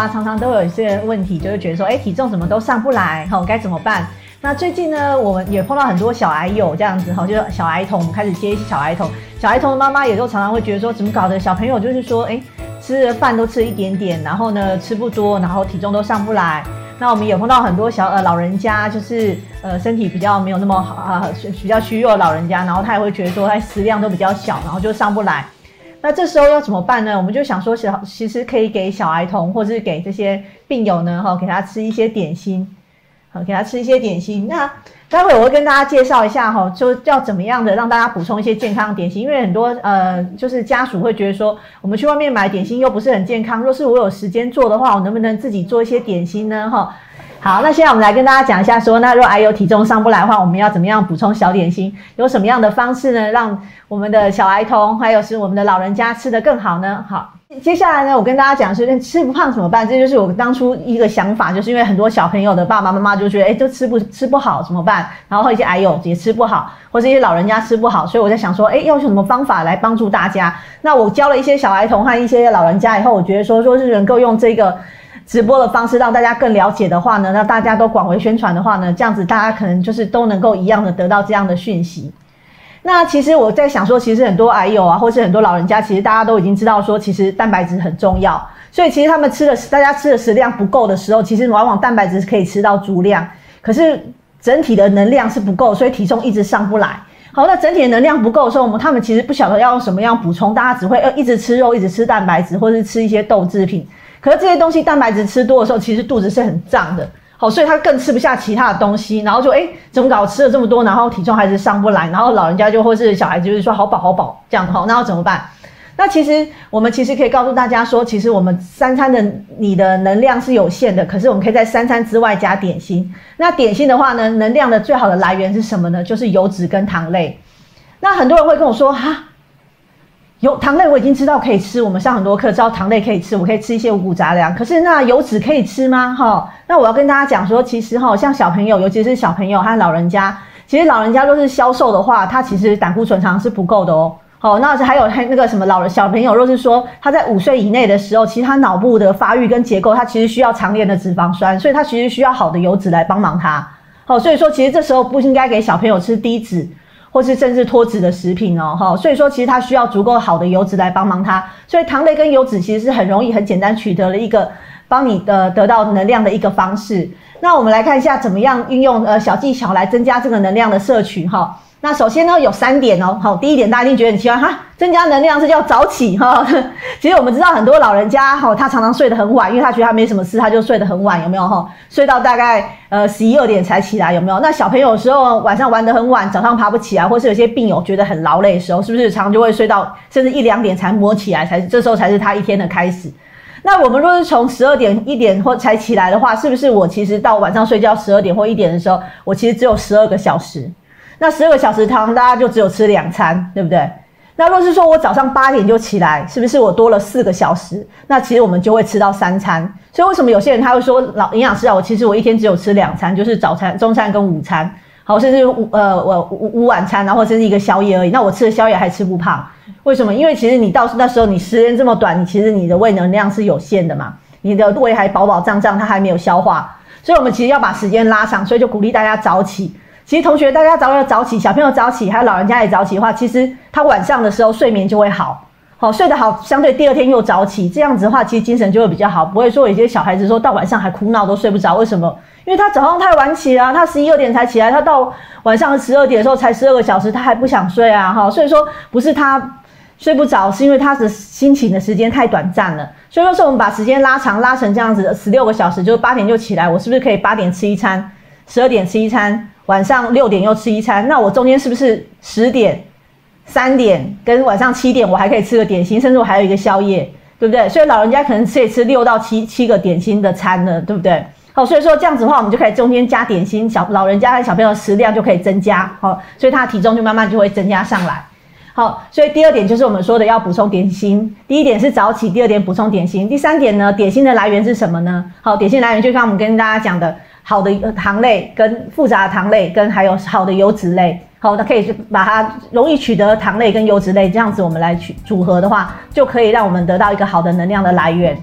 啊，常常都有一些问题，就是觉得说，哎，体重怎么都上不来，哈，该怎么办？那最近呢，我们也碰到很多小孩友这样子，哈，就是小孩童，开始接一些小孩童，小孩童的妈妈也都常常会觉得说，怎么搞的？小朋友就是说，哎，吃的饭都吃一点点，然后呢，吃不多，然后体重都上不来。那我们也碰到很多小呃老人家，就是呃身体比较没有那么好啊，比较虚弱的老人家，然后他也会觉得说，他食量都比较小，然后就上不来。那这时候要怎么办呢？我们就想说，小其实可以给小孩童，或者是给这些病友呢，哈，给他吃一些点心，好，给他吃一些点心。那待会我会跟大家介绍一下，哈，就要怎么样的让大家补充一些健康的点心，因为很多呃，就是家属会觉得说，我们去外面买点心又不是很健康。若是我有时间做的话，我能不能自己做一些点心呢？哈。好，那现在我们来跟大家讲一下，说那如果癌友体重上不来的话，我们要怎么样补充小点心？有什么样的方式呢？让我们的小孩童，还有是我们的老人家吃得更好呢？好，接下来呢，我跟大家讲是吃不胖怎么办？这就是我当初一个想法，就是因为很多小朋友的爸爸妈妈就觉得，哎，都吃不吃不好怎么办？然后一些癌友也吃不好，或者一些老人家吃不好，所以我在想说，哎，要用什么方法来帮助大家？那我教了一些小孩童和一些老人家以后，我觉得说，说是能够用这个。直播的方式让大家更了解的话呢，那大家都广为宣传的话呢，这样子大家可能就是都能够一样的得到这样的讯息。那其实我在想说，其实很多癌友啊，或是很多老人家，其实大家都已经知道说，其实蛋白质很重要。所以其实他们吃的，大家吃的食量不够的时候，其实往往蛋白质可以吃到足量，可是整体的能量是不够，所以体重一直上不来。好，那整体的能量不够的时候，我们他们其实不晓得要用什么样补充，大家只会呃一直吃肉，一直吃蛋白质，或是吃一些豆制品。可是这些东西蛋白质吃多的时候，其实肚子是很胀的，好，所以他更吃不下其他的东西，然后就哎，怎么搞吃了这么多，然后体重还是上不来，然后老人家就或是小孩子就是说好饱好饱这样好，那要怎么办？那其实我们其实可以告诉大家说，其实我们三餐的你的能量是有限的，可是我们可以在三餐之外加点心。那点心的话呢，能量的最好的来源是什么呢？就是油脂跟糖类。那很多人会跟我说哈。油糖类我已经知道可以吃，我们上很多课知道糖类可以吃，我可以吃一些五谷杂粮。可是那油脂可以吃吗？哈，那我要跟大家讲说，其实哈，像小朋友，尤其是小朋友和老人家，其实老人家若是消瘦的话，他其实胆固醇常是不够的哦。好，那还有还那个什么老人小朋友，若是说他在五岁以内的时候，其实他脑部的发育跟结构，他其实需要常年的脂肪酸，所以他其实需要好的油脂来帮忙他。好，所以说其实这时候不应该给小朋友吃低脂。或是甚至脱脂的食品哦，哈，所以说其实它需要足够好的油脂来帮忙它，所以糖类跟油脂其实是很容易、很简单取得了一个帮你的得到能量的一个方式。那我们来看一下怎么样运用呃小技巧来增加这个能量的摄取哈。那首先呢，有三点哦。好，第一点，大家一定觉得很奇怪哈，增加能量是叫早起哈。其实我们知道很多老人家哈，他常常睡得很晚，因为他觉得他没什么事，他就睡得很晚，有没有哈？睡到大概呃十一二点才起来，有没有？那小朋友有时候晚上玩得很晚，早上爬不起来，或是有些病友觉得很劳累的时候，是不是常常就会睡到甚至一两点才摸起来，才这时候才是他一天的开始。那我们若是从十二点一点或才起来的话，是不是我其实到晚上睡觉十二点或一点的时候，我其实只有十二个小时？那十二个小时汤，大家就只有吃两餐，对不对？那若是说我早上八点就起来，是不是我多了四个小时？那其实我们就会吃到三餐。所以为什么有些人他会说，老营养师啊，我其实我一天只有吃两餐，就是早餐、中餐跟午餐，好，甚至午呃我午午晚餐，然后甚至一个宵夜而已。那我吃的宵夜还吃不胖？为什么？因为其实你到那时候你时间这么短，你其实你的胃能量是有限的嘛，你的胃还饱饱胀胀，它还没有消化。所以我们其实要把时间拉长，所以就鼓励大家早起。其实同学，大家早要早起，小朋友早起，还有老人家也早起的话，其实他晚上的时候睡眠就会好，好睡得好，相对第二天又早起，这样子的话，其实精神就会比较好，不会说有些小孩子说到晚上还哭闹都睡不着，为什么？因为他早上太晚起了，他十一二点才起来，他到晚上十二点的时候才十二个小时，他还不想睡啊，哈，所以说不是他睡不着，是因为他的心情的时间太短暂了，所以说是我们把时间拉长，拉成这样子的十六个小时，就是八点就起来，我是不是可以八点吃一餐，十二点吃一餐？晚上六点又吃一餐，那我中间是不是十点、三点跟晚上七点，我还可以吃个点心，甚至我还有一个宵夜，对不对？所以老人家可能可以吃六到七七个点心的餐呢，对不对？好，所以说这样子的话，我们就可以中间加点心，小老人家和小朋友食量就可以增加，好，所以他的体重就慢慢就会增加上来。好，所以第二点就是我们说的要补充点心。第一点是早起，第二点补充点心，第三点呢，点心的来源是什么呢？好，点心来源就像我们跟大家讲的。好的糖类跟复杂的糖类跟还有好的油脂类，好，那可以把它容易取得糖类跟油脂类这样子，我们来取组合的话，就可以让我们得到一个好的能量的来源。